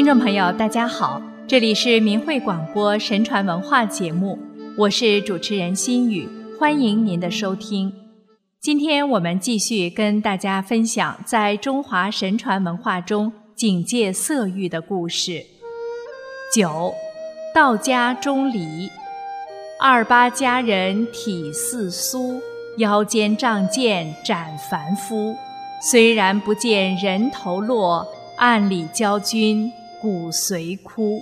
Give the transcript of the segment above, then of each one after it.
听众朋友，大家好，这里是明慧广播神传文化节目，我是主持人心雨，欢迎您的收听。今天我们继续跟大家分享在中华神传文化中警戒色欲的故事。九，道家钟离，二八佳人体似酥，腰间仗剑斩凡夫。虽然不见人头落，暗里教君。骨髓枯，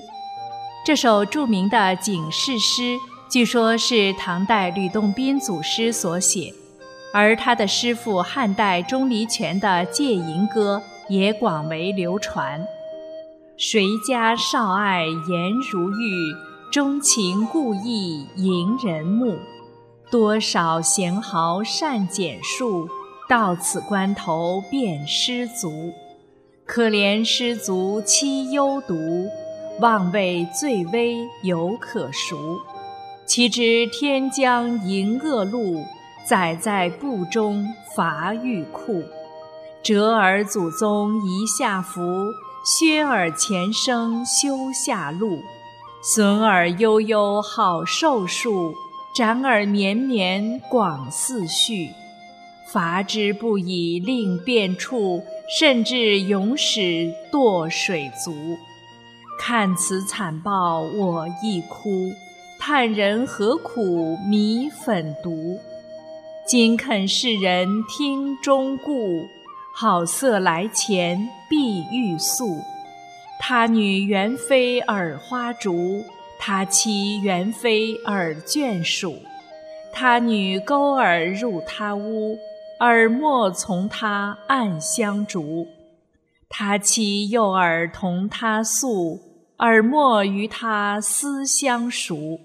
这首著名的警示诗，据说是唐代吕洞宾祖师所写，而他的师父汉代钟离权的《借银歌》也广为流传。谁家少爱颜如玉，钟情故意迎人目。多少贤豪善简述，到此关头便失足。可怜失足凄幽独，望为最微犹可赎。岂知天将迎恶路，载在布中伐欲库。折耳祖宗遗下福，削耳前生修下路。损耳悠悠好寿数，斩耳绵绵广嗣序。伐之不以令变处。甚至永始堕水族，看此惨报我亦哭。叹人何苦迷粉毒？今肯世人听忠固，好色来前必欲速。他女原非耳花烛，他妻原非耳眷属。他女勾耳入他屋。耳莫从他暗相逐，他妻诱耳同他宿，耳莫与他私相熟。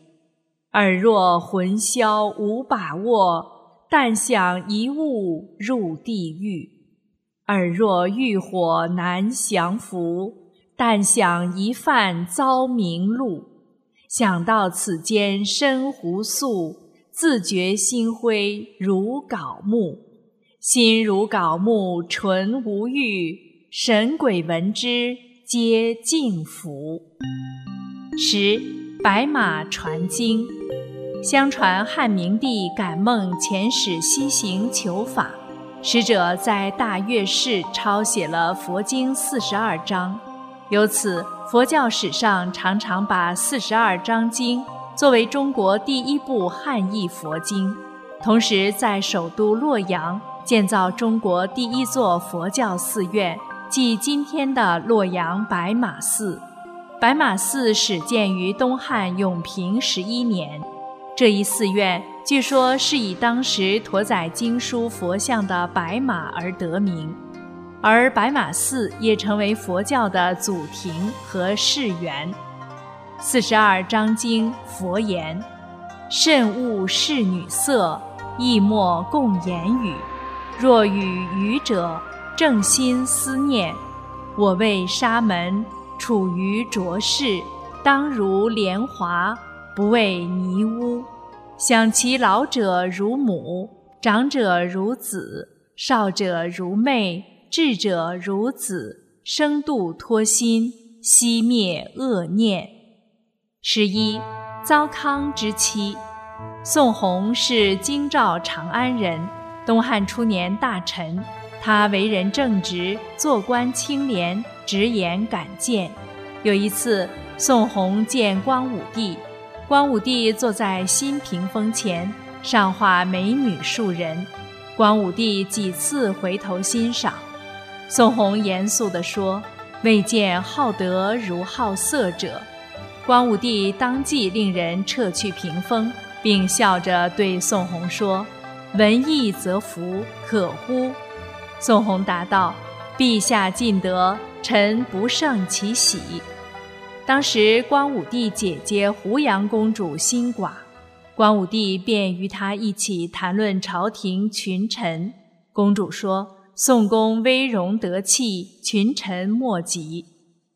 耳若魂消无把握，但想一物入地狱；耳若欲火难降伏，但想一饭遭明路。想到此间深湖宿，自觉心灰如槁木。心如槁木，纯无欲；神鬼闻之，皆敬服。十白马传经。相传汉明帝感梦遣使西行求法，使者在大乐寺抄写了佛经四十二章。由此，佛教史上常常把四十二章经作为中国第一部汉译佛经。同时，在首都洛阳。建造中国第一座佛教寺院，即今天的洛阳白马寺。白马寺始建于东汉永平十一年。这一寺院据说是以当时驮载经书佛像的白马而得名，而白马寺也成为佛教的祖庭和寺园。四十二章经佛言：“慎勿视女色，亦莫共言语。”若与愚者正心思念，我为沙门，处于浊世，当如莲华，不为泥污。想其老者如母，长者如子，少者如妹，智者如子，生度脱心，熄灭恶念。十一，糟糠之妻，宋弘是京兆长安人。东汉初年大臣，他为人正直，做官清廉，直言敢谏。有一次，宋弘见光武帝，光武帝坐在新屏风前，上画美女数人。光武帝几次回头欣赏，宋弘严肃地说：“未见好德如好色者。”光武帝当即令人撤去屏风，并笑着对宋弘说。闻义则福，可乎？宋弘答道：“陛下尽德，臣不胜其喜。”当时光武帝姐姐胡杨公主心寡，光武帝便与她一起谈论朝廷群臣。公主说：“宋公威容得气，群臣莫及。”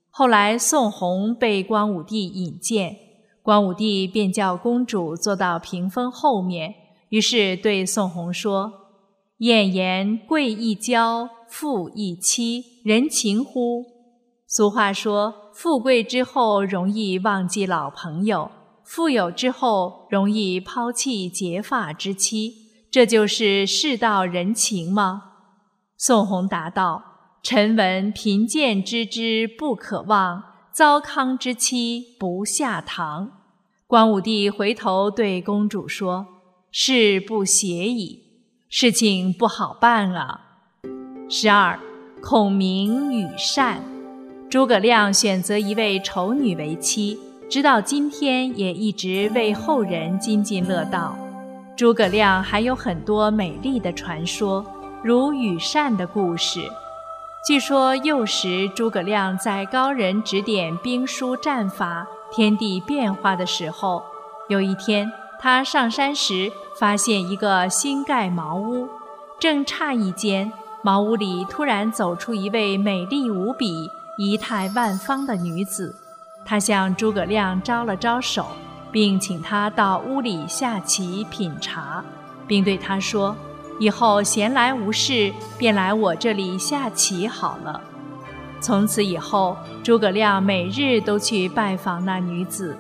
后来宋弘被光武帝引荐，光武帝便叫公主坐到屏风后面。于是对宋弘说：“晏言贵一交，富一妻，人情乎？”俗话说：“富贵之后容易忘记老朋友，富有之后容易抛弃结发之妻。”这就是世道人情吗？宋弘答道：“臣闻贫贱之之不可忘，糟糠之妻不下堂。”光武帝回头对公主说：“事不协矣，事情不好办啊。”十二，孔明与善。诸葛亮选择一位丑女为妻，直到今天也一直为后人津津乐道。诸葛亮还有很多美丽的传说，如羽扇的故事。据说幼时诸葛亮在高人指点兵书战法、天地变化的时候，有一天他上山时发现一个新盖茅屋，正诧异间，茅屋里突然走出一位美丽无比、仪态万方的女子，他向诸葛亮招了招手。并请他到屋里下棋品茶，并对他说：“以后闲来无事，便来我这里下棋好了。”从此以后，诸葛亮每日都去拜访那女子，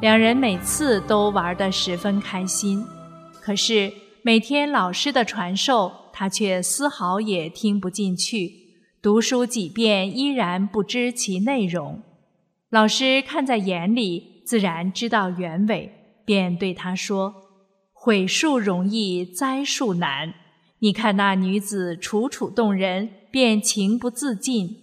两人每次都玩得十分开心。可是每天老师的传授，他却丝毫也听不进去，读书几遍依然不知其内容。老师看在眼里。自然知道原委，便对他说：“毁树容易栽树难。你看那女子楚楚动人，便情不自禁。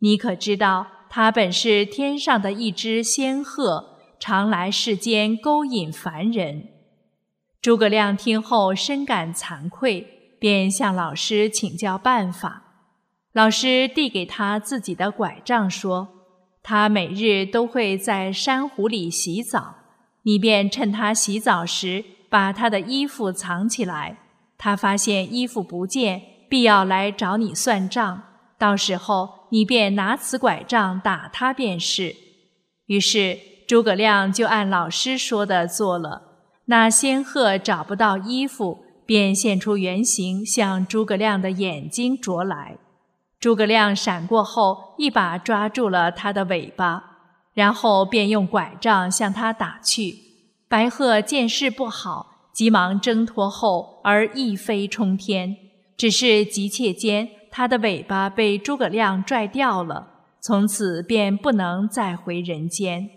你可知道，她本是天上的一只仙鹤，常来世间勾引凡人。”诸葛亮听后深感惭愧，便向老师请教办法。老师递给他自己的拐杖，说。他每日都会在珊瑚里洗澡，你便趁他洗澡时把他的衣服藏起来。他发现衣服不见，必要来找你算账。到时候你便拿此拐杖打他便是。于是诸葛亮就按老师说的做了。那仙鹤找不到衣服，便现出原形，向诸葛亮的眼睛啄来。诸葛亮闪过后，一把抓住了他的尾巴，然后便用拐杖向他打去。白鹤见势不好，急忙挣脱后而一飞冲天。只是急切间，他的尾巴被诸葛亮拽掉了，从此便不能再回人间。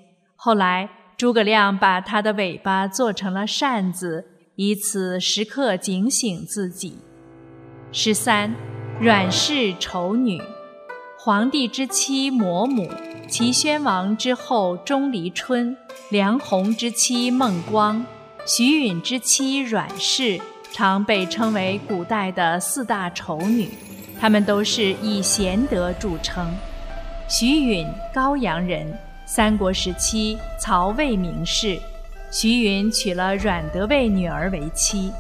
后来，诸葛亮把他的尾巴做成了扇子，以此时刻警醒自己。十三。阮氏丑女，皇帝之妻嫫母，齐宣王之后钟离春，梁鸿之妻孟光，徐允之妻阮氏，常被称为古代的四大丑女。她们都是以贤德著称。徐允，高阳人，三国时期曹魏名士。徐允娶了阮德卫女儿为妻。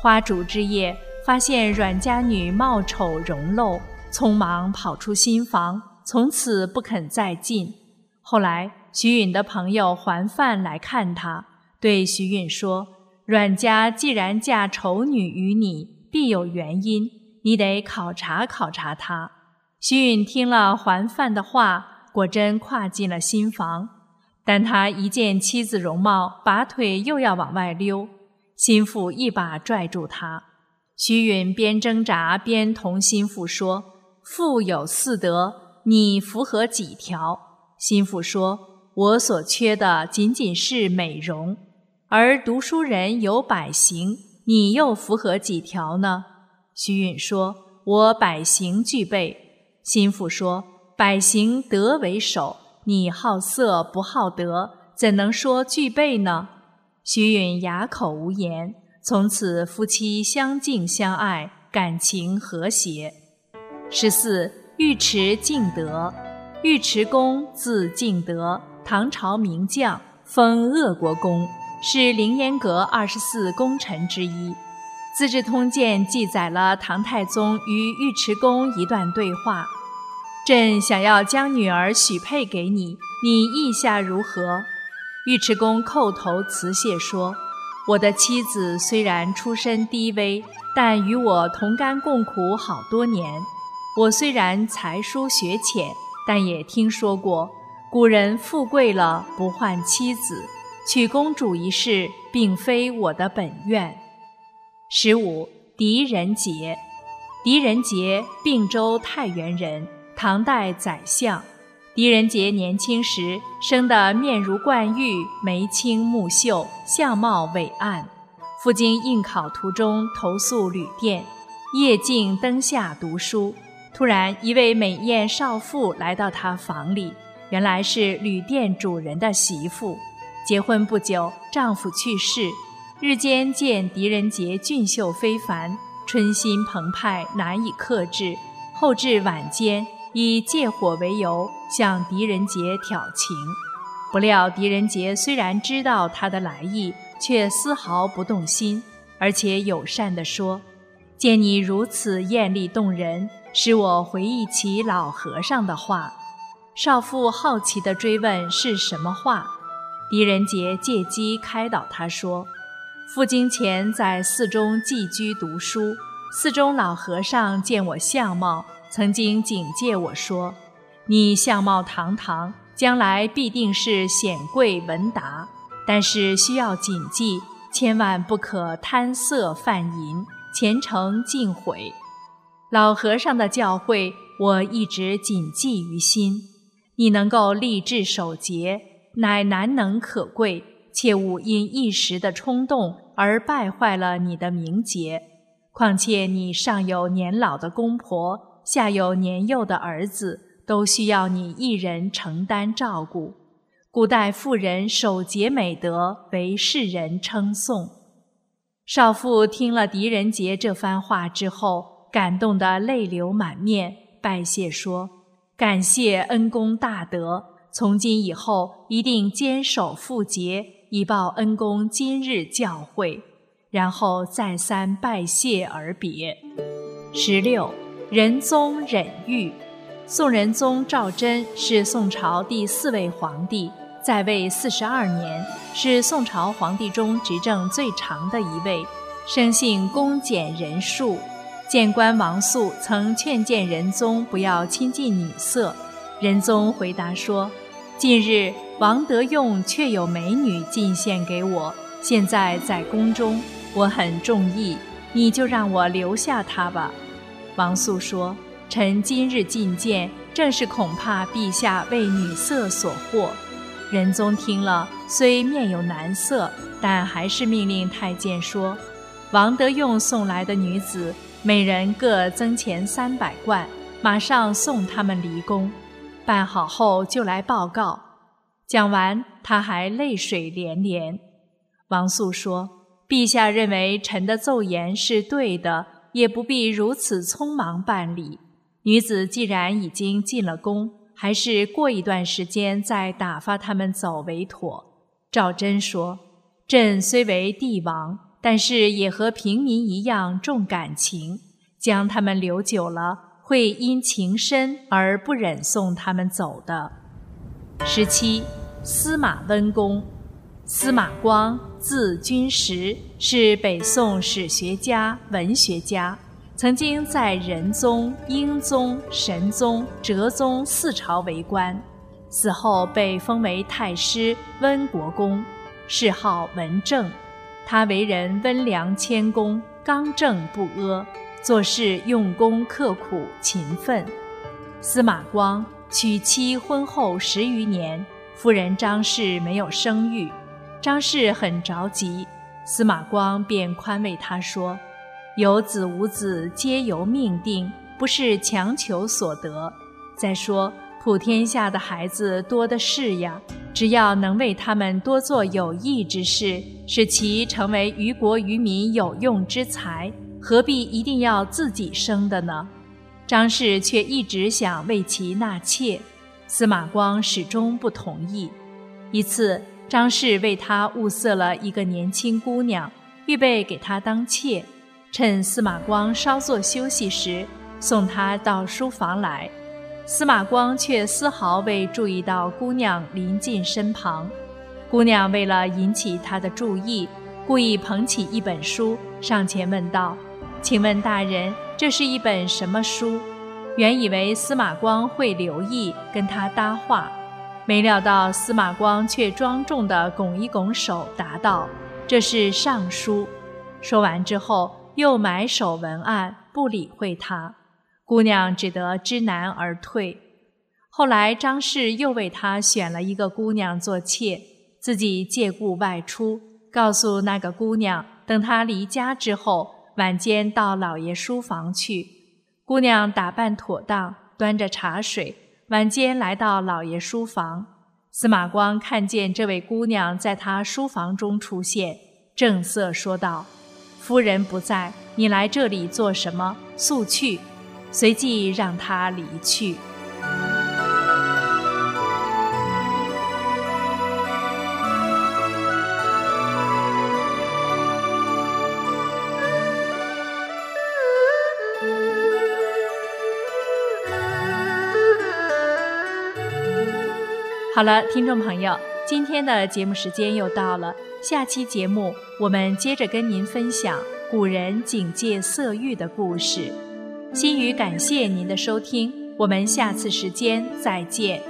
花烛之夜。发现阮家女貌丑容陋，匆忙跑出新房，从此不肯再进。后来，徐允的朋友桓范来看他，对徐允说：“阮家既然嫁丑女于你，必有原因，你得考察考察她。”徐允听了桓范的话，果真跨进了新房。但他一见妻子容貌，拔腿又要往外溜，心腹一把拽住他。徐允边挣扎边同心腹说：“父有四德，你符合几条？”心腹说：“我所缺的仅仅是美容，而读书人有百行，你又符合几条呢？”徐允说：“我百行具备。”心腹说：“百行德为首，你好色不好德，怎能说具备呢？”徐允哑口无言。从此夫妻相敬相爱，感情和谐。十四，尉迟敬德，尉迟恭字敬德，唐朝名将，封鄂国公，是凌烟阁二十四功臣之一。《资治通鉴》记载了唐太宗与尉迟恭一段对话：“朕想要将女儿许配给你，你意下如何？”尉迟恭叩头辞谢说。我的妻子虽然出身低微，但与我同甘共苦好多年。我虽然才疏学浅，但也听说过古人富贵了不换妻子，娶公主一事并非我的本愿。十五，狄仁杰，狄仁杰，并州太原人，唐代宰相。狄仁杰年轻时生得面如冠玉，眉清目秀，相貌伟岸。赴京应考途中投宿旅店，夜静灯下读书。突然，一位美艳少妇来到他房里，原来是旅店主人的媳妇。结婚不久，丈夫去世。日间见狄仁杰俊秀非凡，春心澎湃，难以克制。后至晚间，以借火为由向狄仁杰挑情。不料狄仁杰虽然知道他的来意，却丝毫不动心，而且友善地说：“见你如此艳丽动人。”使我回忆起老和尚的话，少妇好奇地追问是什么话。狄仁杰借机开导他说：“赴京前在寺中寄居读书，寺中老和尚见我相貌，曾经警戒我说：‘你相貌堂堂，将来必定是显贵文达，但是需要谨记，千万不可贪色犯淫，前程尽毁。’”老和尚的教诲，我一直谨记于心。你能够立志守节，乃难能可贵，切勿因一时的冲动而败坏了你的名节。况且你尚有年老的公婆，下有年幼的儿子，都需要你一人承担照顾。古代妇人守节美德，为世人称颂。少妇听了狄仁杰这番话之后。感动得泪流满面，拜谢说：“感谢恩公大德，从今以后一定坚守妇节，以报恩公今日教诲。”然后再三拜谢而别。十六，仁宗忍玉，宋仁宗赵祯是宋朝第四位皇帝，在位四十二年，是宋朝皇帝中执政最长的一位，生性恭俭仁恕。谏官王肃曾劝谏仁宗不要亲近女色，仁宗回答说：“近日王德用却有美女进献给我，现在在宫中，我很中意，你就让我留下她吧。”王素说：“臣今日觐见，正是恐怕陛下为女色所惑。”仁宗听了，虽面有难色，但还是命令太监说：“王德用送来的女子。”每人各增钱三百贯，马上送他们离宫。办好后就来报告。讲完，他还泪水连连。王素说：“陛下认为臣的奏言是对的，也不必如此匆忙办理。女子既然已经进了宫，还是过一段时间再打发他们走为妥。”赵祯说：“朕虽为帝王。”但是也和平民一样重感情，将他们留久了，会因情深而不忍送他们走的。十七，司马温公，司马光，字君实，是北宋史学家、文学家，曾经在仁宗、英宗、神宗、哲宗四朝为官，死后被封为太师、温国公，谥号文正。他为人温良谦恭、刚正不阿，做事用功刻苦、勤奋。司马光娶妻婚后十余年，夫人张氏没有生育，张氏很着急，司马光便宽慰他说：“有子无子皆由命定，不是强求所得。再说普天下的孩子多的是呀。”只要能为他们多做有益之事，使其成为于国于民有用之才，何必一定要自己生的呢？张氏却一直想为其纳妾，司马光始终不同意。一次，张氏为他物色了一个年轻姑娘，预备给他当妾，趁司马光稍作休息时，送他到书房来。司马光却丝毫未注意到姑娘临近身旁，姑娘为了引起他的注意，故意捧起一本书，上前问道：“请问大人，这是一本什么书？”原以为司马光会留意跟他搭话，没料到司马光却庄重地拱一拱手，答道：“这是尚书。”说完之后，又埋首文案，不理会他。姑娘只得知难而退。后来张氏又为他选了一个姑娘做妾，自己借故外出，告诉那个姑娘，等他离家之后，晚间到老爷书房去。姑娘打扮妥当，端着茶水，晚间来到老爷书房。司马光看见这位姑娘在他书房中出现，正色说道：“夫人不在，你来这里做什么？速去！”随即让她离去。好了，听众朋友，今天的节目时间又到了。下期节目我们接着跟您分享古人警戒色欲的故事。心语感谢您的收听，我们下次时间再见。